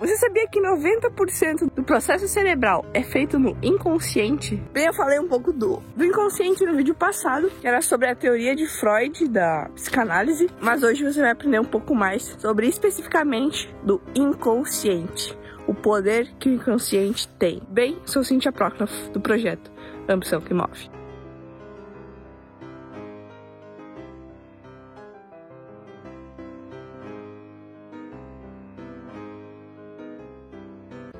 Você sabia que 90% do processo cerebral é feito no inconsciente? Bem, eu falei um pouco do, do inconsciente no vídeo passado, que era sobre a teoria de Freud da psicanálise, mas hoje você vai aprender um pouco mais sobre especificamente do inconsciente, o poder que o inconsciente tem. Bem, sou Cintia Procnoff, do projeto Ambição que Move.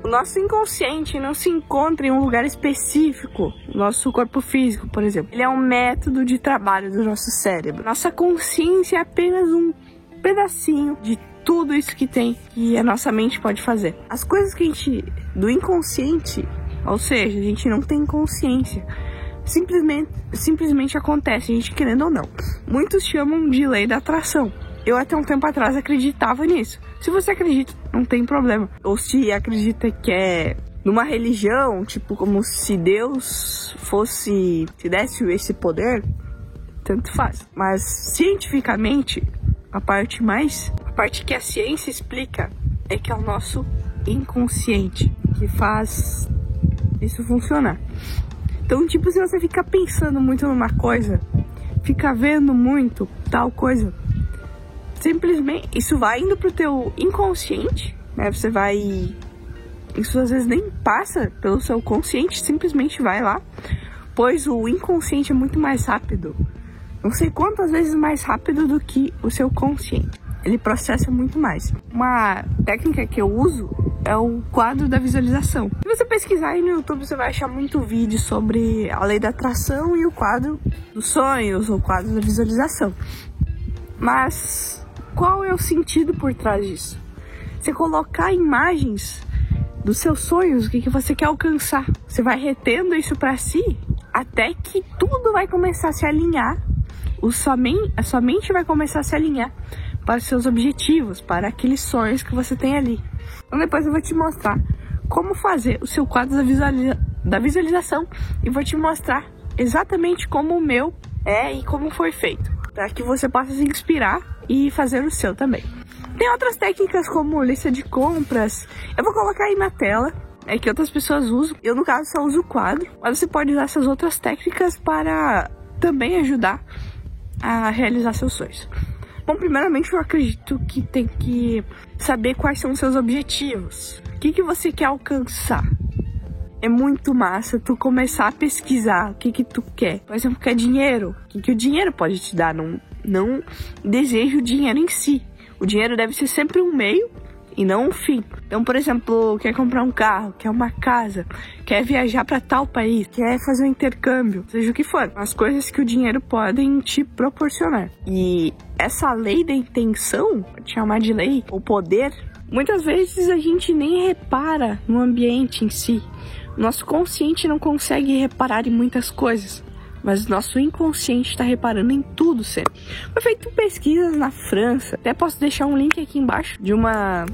Nosso inconsciente não se encontra em um lugar específico, nosso corpo físico, por exemplo. Ele é um método de trabalho do nosso cérebro. Nossa consciência é apenas um pedacinho de tudo isso que tem que a nossa mente pode fazer. As coisas que a gente do inconsciente, ou seja, a gente não tem consciência, simplesmente simplesmente acontece, a gente querendo ou não. Muitos chamam de lei da atração. Eu até um tempo atrás acreditava nisso. Se você acredita, não tem problema. Ou se acredita que é numa religião, tipo como se Deus fosse se desse esse poder, tanto faz. Mas cientificamente, a parte mais, a parte que a ciência explica é que é o nosso inconsciente que faz isso funcionar. Então, tipo, se você ficar pensando muito numa coisa, fica vendo muito tal coisa, simplesmente isso vai indo pro teu inconsciente, né? Você vai isso às vezes nem passa pelo seu consciente, simplesmente vai lá, pois o inconsciente é muito mais rápido. Não sei quantas vezes mais rápido do que o seu consciente. Ele processa muito mais. Uma técnica que eu uso é o quadro da visualização. Se você pesquisar aí no YouTube, você vai achar muito vídeo sobre a lei da atração e o quadro dos sonhos, ou o quadro da visualização. Mas qual é o sentido por trás disso? Você colocar imagens dos seus sonhos, o que, que você quer alcançar. Você vai retendo isso para si até que tudo vai começar a se alinhar. O sua, a sua mente vai começar a se alinhar para os seus objetivos, para aqueles sonhos que você tem ali. Então depois eu vou te mostrar como fazer o seu quadro da, visualiza da visualização e vou te mostrar exatamente como o meu é e como foi feito, para que você possa se inspirar e fazer o seu também. Tem outras técnicas como lista de compras. Eu vou colocar aí na tela. É que outras pessoas usam. Eu, no caso, só uso o quadro. Mas você pode usar essas outras técnicas para também ajudar a realizar seus sonhos. Bom, primeiramente eu acredito que tem que saber quais são os seus objetivos. O que, que você quer alcançar? É muito massa tu começar a pesquisar o que que tu quer. Por exemplo, quer dinheiro? O que, que o dinheiro pode te dar? Não, não desejo o dinheiro em si. O dinheiro deve ser sempre um meio e não um fim. Então, por exemplo, quer comprar um carro, quer uma casa, quer viajar para tal país, quer fazer um intercâmbio, seja o que for, as coisas que o dinheiro podem te proporcionar. E essa lei da intenção, chamar de lei, o poder, muitas vezes a gente nem repara no ambiente em si. Nosso consciente não consegue reparar em muitas coisas mas nosso inconsciente está reparando em tudo sempre. Foi feito pesquisas na França, até posso deixar um link aqui embaixo de uma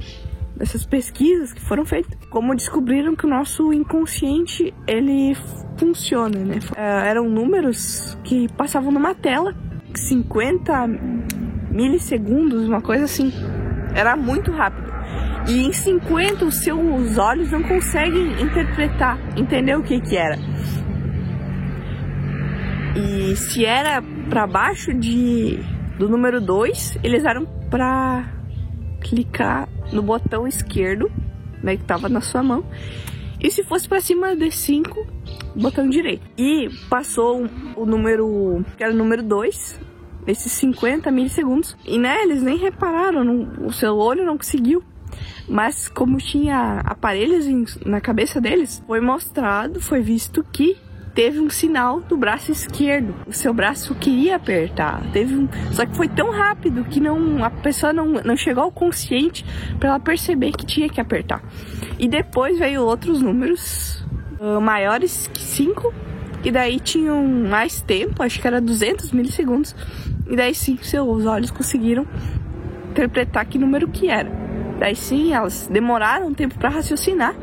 dessas pesquisas que foram feitas, como descobriram que o nosso inconsciente ele funciona, né? É, eram números que passavam numa tela, 50 milissegundos, uma coisa assim. Era muito rápido. E em 50 os seus olhos não conseguem interpretar, entender o que que era. E se era para baixo de do número 2, eles eram para clicar no botão esquerdo, né, que tava na sua mão. E se fosse para cima de 5, botão direito. E passou o número, que era o número 2, esses 50 milissegundos. E né, eles nem repararam, não, o seu olho não conseguiu. Mas como tinha aparelhos em, na cabeça deles, foi mostrado, foi visto que teve um sinal do braço esquerdo. O seu braço queria apertar. Teve um... Só que foi tão rápido que não a pessoa não, não chegou ao consciente para ela perceber que tinha que apertar. E depois veio outros números uh, maiores que 5. E daí tinham mais tempo, acho que era 200 milissegundos. E daí sim, seus olhos conseguiram interpretar que número que era. Daí sim, elas demoraram um tempo para raciocinar,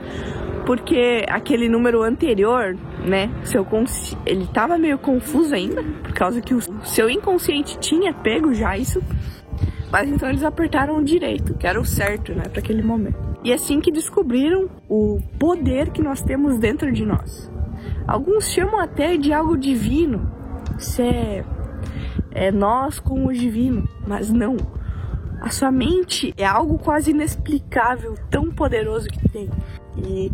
porque aquele número anterior, né, seu consci... ele tava meio confuso ainda, por causa que o seu inconsciente tinha pego já isso, mas então eles apertaram o direito, que era o certo, né, para aquele momento. E é assim que descobriram o poder que nós temos dentro de nós. Alguns chamam até de algo divino. Isso é, é nós com o divino, mas não. A sua mente é algo quase inexplicável, tão poderoso que tem. E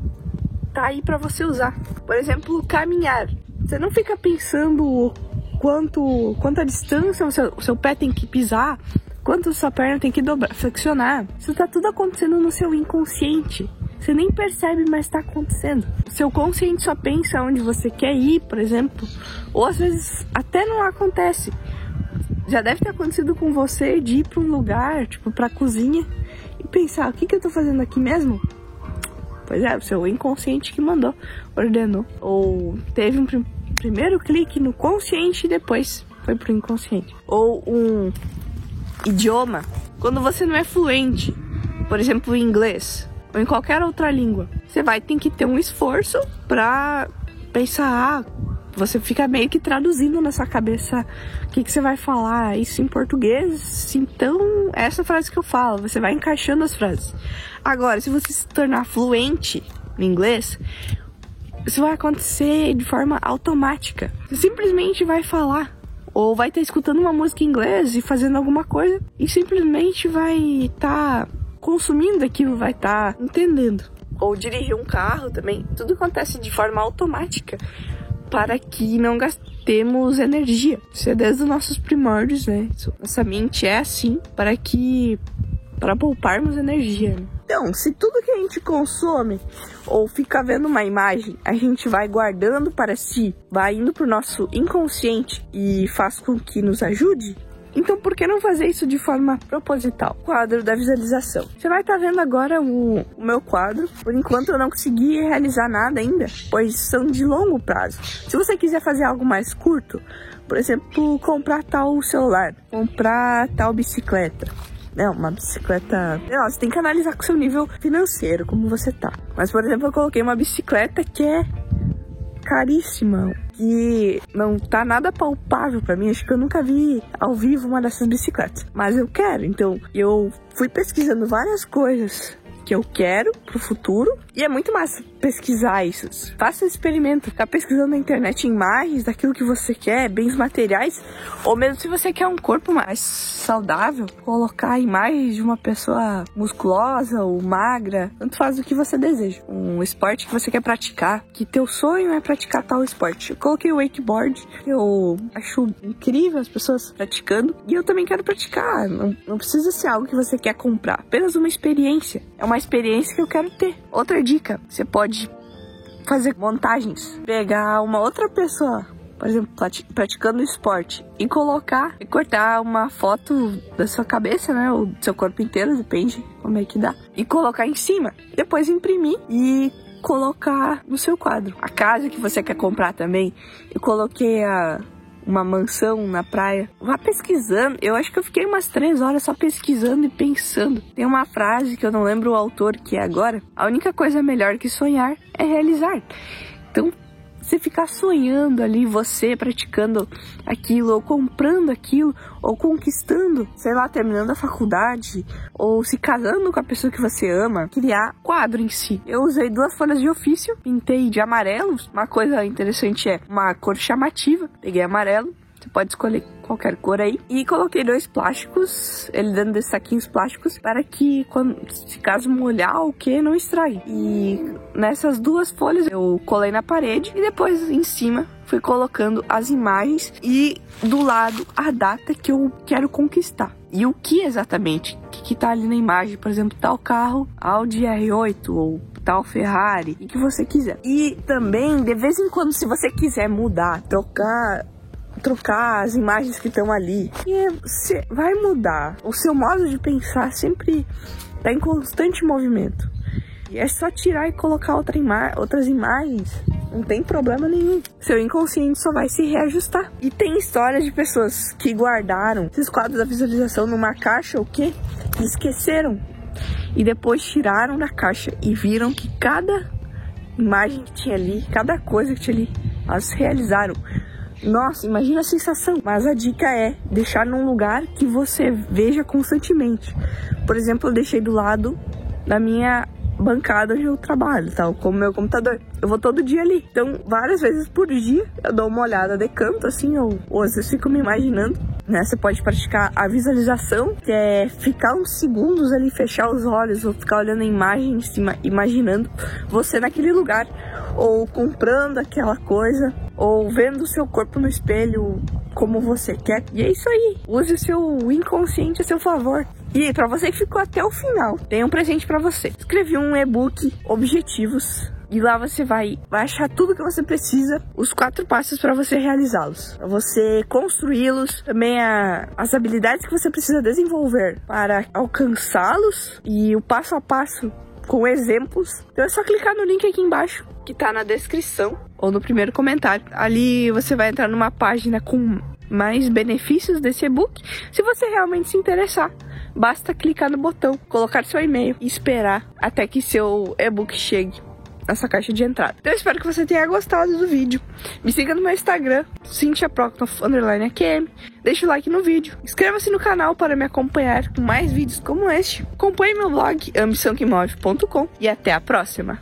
tá aí para você usar. Por exemplo, caminhar. Você não fica pensando quanto quanta distância o seu, o seu pé tem que pisar, quanto sua perna tem que dobrar, flexionar. Isso tá tudo acontecendo no seu inconsciente. Você nem percebe, mas está acontecendo. O seu consciente só pensa onde você quer ir, por exemplo, ou às vezes até não acontece. Já deve ter acontecido com você de ir para um lugar, tipo para cozinha, e pensar: o que, que eu tô fazendo aqui mesmo? Pois é, o seu inconsciente que mandou, ordenou. Ou teve um pr primeiro clique no consciente e depois foi pro inconsciente. Ou um idioma, quando você não é fluente, por exemplo, em inglês ou em qualquer outra língua, você vai ter que ter um esforço para pensar, ah, você fica meio que traduzindo na sua cabeça o que, que você vai falar, isso em português, então essa frase que eu falo, você vai encaixando as frases. Agora, se você se tornar fluente no inglês, isso vai acontecer de forma automática. Você simplesmente vai falar. Ou vai estar escutando uma música em inglês e fazendo alguma coisa e simplesmente vai estar tá consumindo aquilo, vai estar tá entendendo. Ou dirigir um carro também. Tudo acontece de forma automática para que não gastemos energia. Isso é desde os nossos primórdios, né? Nossa mente é assim para que para pouparmos energia. Então, se tudo que a gente consome ou fica vendo uma imagem, a gente vai guardando para si, vai indo para o nosso inconsciente e faz com que nos ajude, então, por que não fazer isso de forma proposital? Quadro da visualização. Você vai estar tá vendo agora o, o, meu quadro. Por enquanto, eu não consegui realizar nada ainda, pois são de longo prazo. Se você quiser fazer algo mais curto, por exemplo, comprar tal celular, comprar tal bicicleta, não, uma bicicleta. Não, você tem que analisar com o seu nível financeiro, como você tá. Mas, por exemplo, eu coloquei uma bicicleta que é caríssima que não tá nada palpável para mim. Acho que eu nunca vi ao vivo uma dessas bicicletas. Mas eu quero, então eu fui pesquisando várias coisas que eu quero pro futuro. E é muito massa pesquisar isso. Faça esse experimento, ficar pesquisando na internet imagens daquilo que você quer, bens materiais, ou mesmo se você quer um corpo mais saudável, colocar imagens de uma pessoa musculosa ou magra, tanto faz o que você deseja. Um esporte que você quer praticar, que teu sonho é praticar tal esporte. Eu coloquei o wakeboard, eu acho incrível as pessoas praticando, e eu também quero praticar. Não, não precisa ser algo que você quer comprar, apenas uma experiência. É uma experiência que eu quero ter. Outra dica, você pode fazer montagens, pegar uma outra pessoa, por exemplo, praticando esporte e colocar e cortar uma foto da sua cabeça, né, ou do seu corpo inteiro, depende como é que dá, e colocar em cima. Depois imprimir e colocar no seu quadro. A casa que você quer comprar também, eu coloquei a uma mansão na praia. Vá pesquisando. Eu acho que eu fiquei umas três horas só pesquisando e pensando. Tem uma frase que eu não lembro o autor que é agora. A única coisa melhor que sonhar é realizar. Então, você ficar sonhando ali, você praticando aquilo, ou comprando aquilo, ou conquistando, sei lá, terminando a faculdade, ou se casando com a pessoa que você ama, criar quadro em si. Eu usei duas folhas de ofício, pintei de amarelo. Uma coisa interessante é uma cor chamativa, peguei amarelo, você pode escolher qualquer cor aí. E coloquei dois plásticos, ele dando desses saquinhos plásticos, para que quando, se caso molhar o que, não extrai. E nessas duas folhas eu colei na parede e depois em cima fui colocando as imagens e do lado a data que eu quero conquistar. E o que exatamente? O que, que tá ali na imagem? Por exemplo, tal carro Audi R8 ou tal Ferrari, e que você quiser. E também, de vez em quando, se você quiser mudar, trocar trocar as imagens que estão ali. E você vai mudar. O seu modo de pensar sempre está em constante movimento. E é só tirar e colocar outra ima outras imagens. Não tem problema nenhum. Seu inconsciente só vai se reajustar. E tem histórias de pessoas que guardaram esses quadros da visualização numa caixa ou quê? E esqueceram. E depois tiraram da caixa e viram que cada imagem que tinha ali, cada coisa que tinha ali, elas realizaram. Nossa, imagina a sensação. Mas a dica é deixar num lugar que você veja constantemente. Por exemplo, eu deixei do lado da minha bancada onde eu trabalho, tal, como meu computador. Eu vou todo dia ali. Então, várias vezes por dia, eu dou uma olhada de canto, assim, ou, ou às vezes fico me imaginando. Né? Você pode praticar a visualização, que é ficar uns segundos ali, fechar os olhos, ou ficar olhando a imagem, imaginando você naquele lugar, ou comprando aquela coisa, ou vendo o seu corpo no espelho como você quer. E é isso aí. Use o seu inconsciente a seu favor. E para você que ficou até o final, tem um presente para você. Escrevi um e-book Objetivos e lá você vai, vai achar tudo que você precisa, os quatro passos para você realizá-los, para você construí-los, também a, as habilidades que você precisa desenvolver para alcançá-los e o passo a passo com exemplos. Então é só clicar no link aqui embaixo, que tá na descrição ou no primeiro comentário. Ali você vai entrar numa página com mais benefícios desse e-book. Se você realmente se interessar, basta clicar no botão, colocar seu e-mail e esperar até que seu e-book chegue nessa caixa de entrada. Então eu espero que você tenha gostado do vídeo. Me siga no meu Instagram, CynthiaProctoff_AQM. Deixe o like no vídeo. Inscreva-se no canal para me acompanhar com mais vídeos como este. Acompanhe meu blog ambiçãoquemove.com e até a próxima.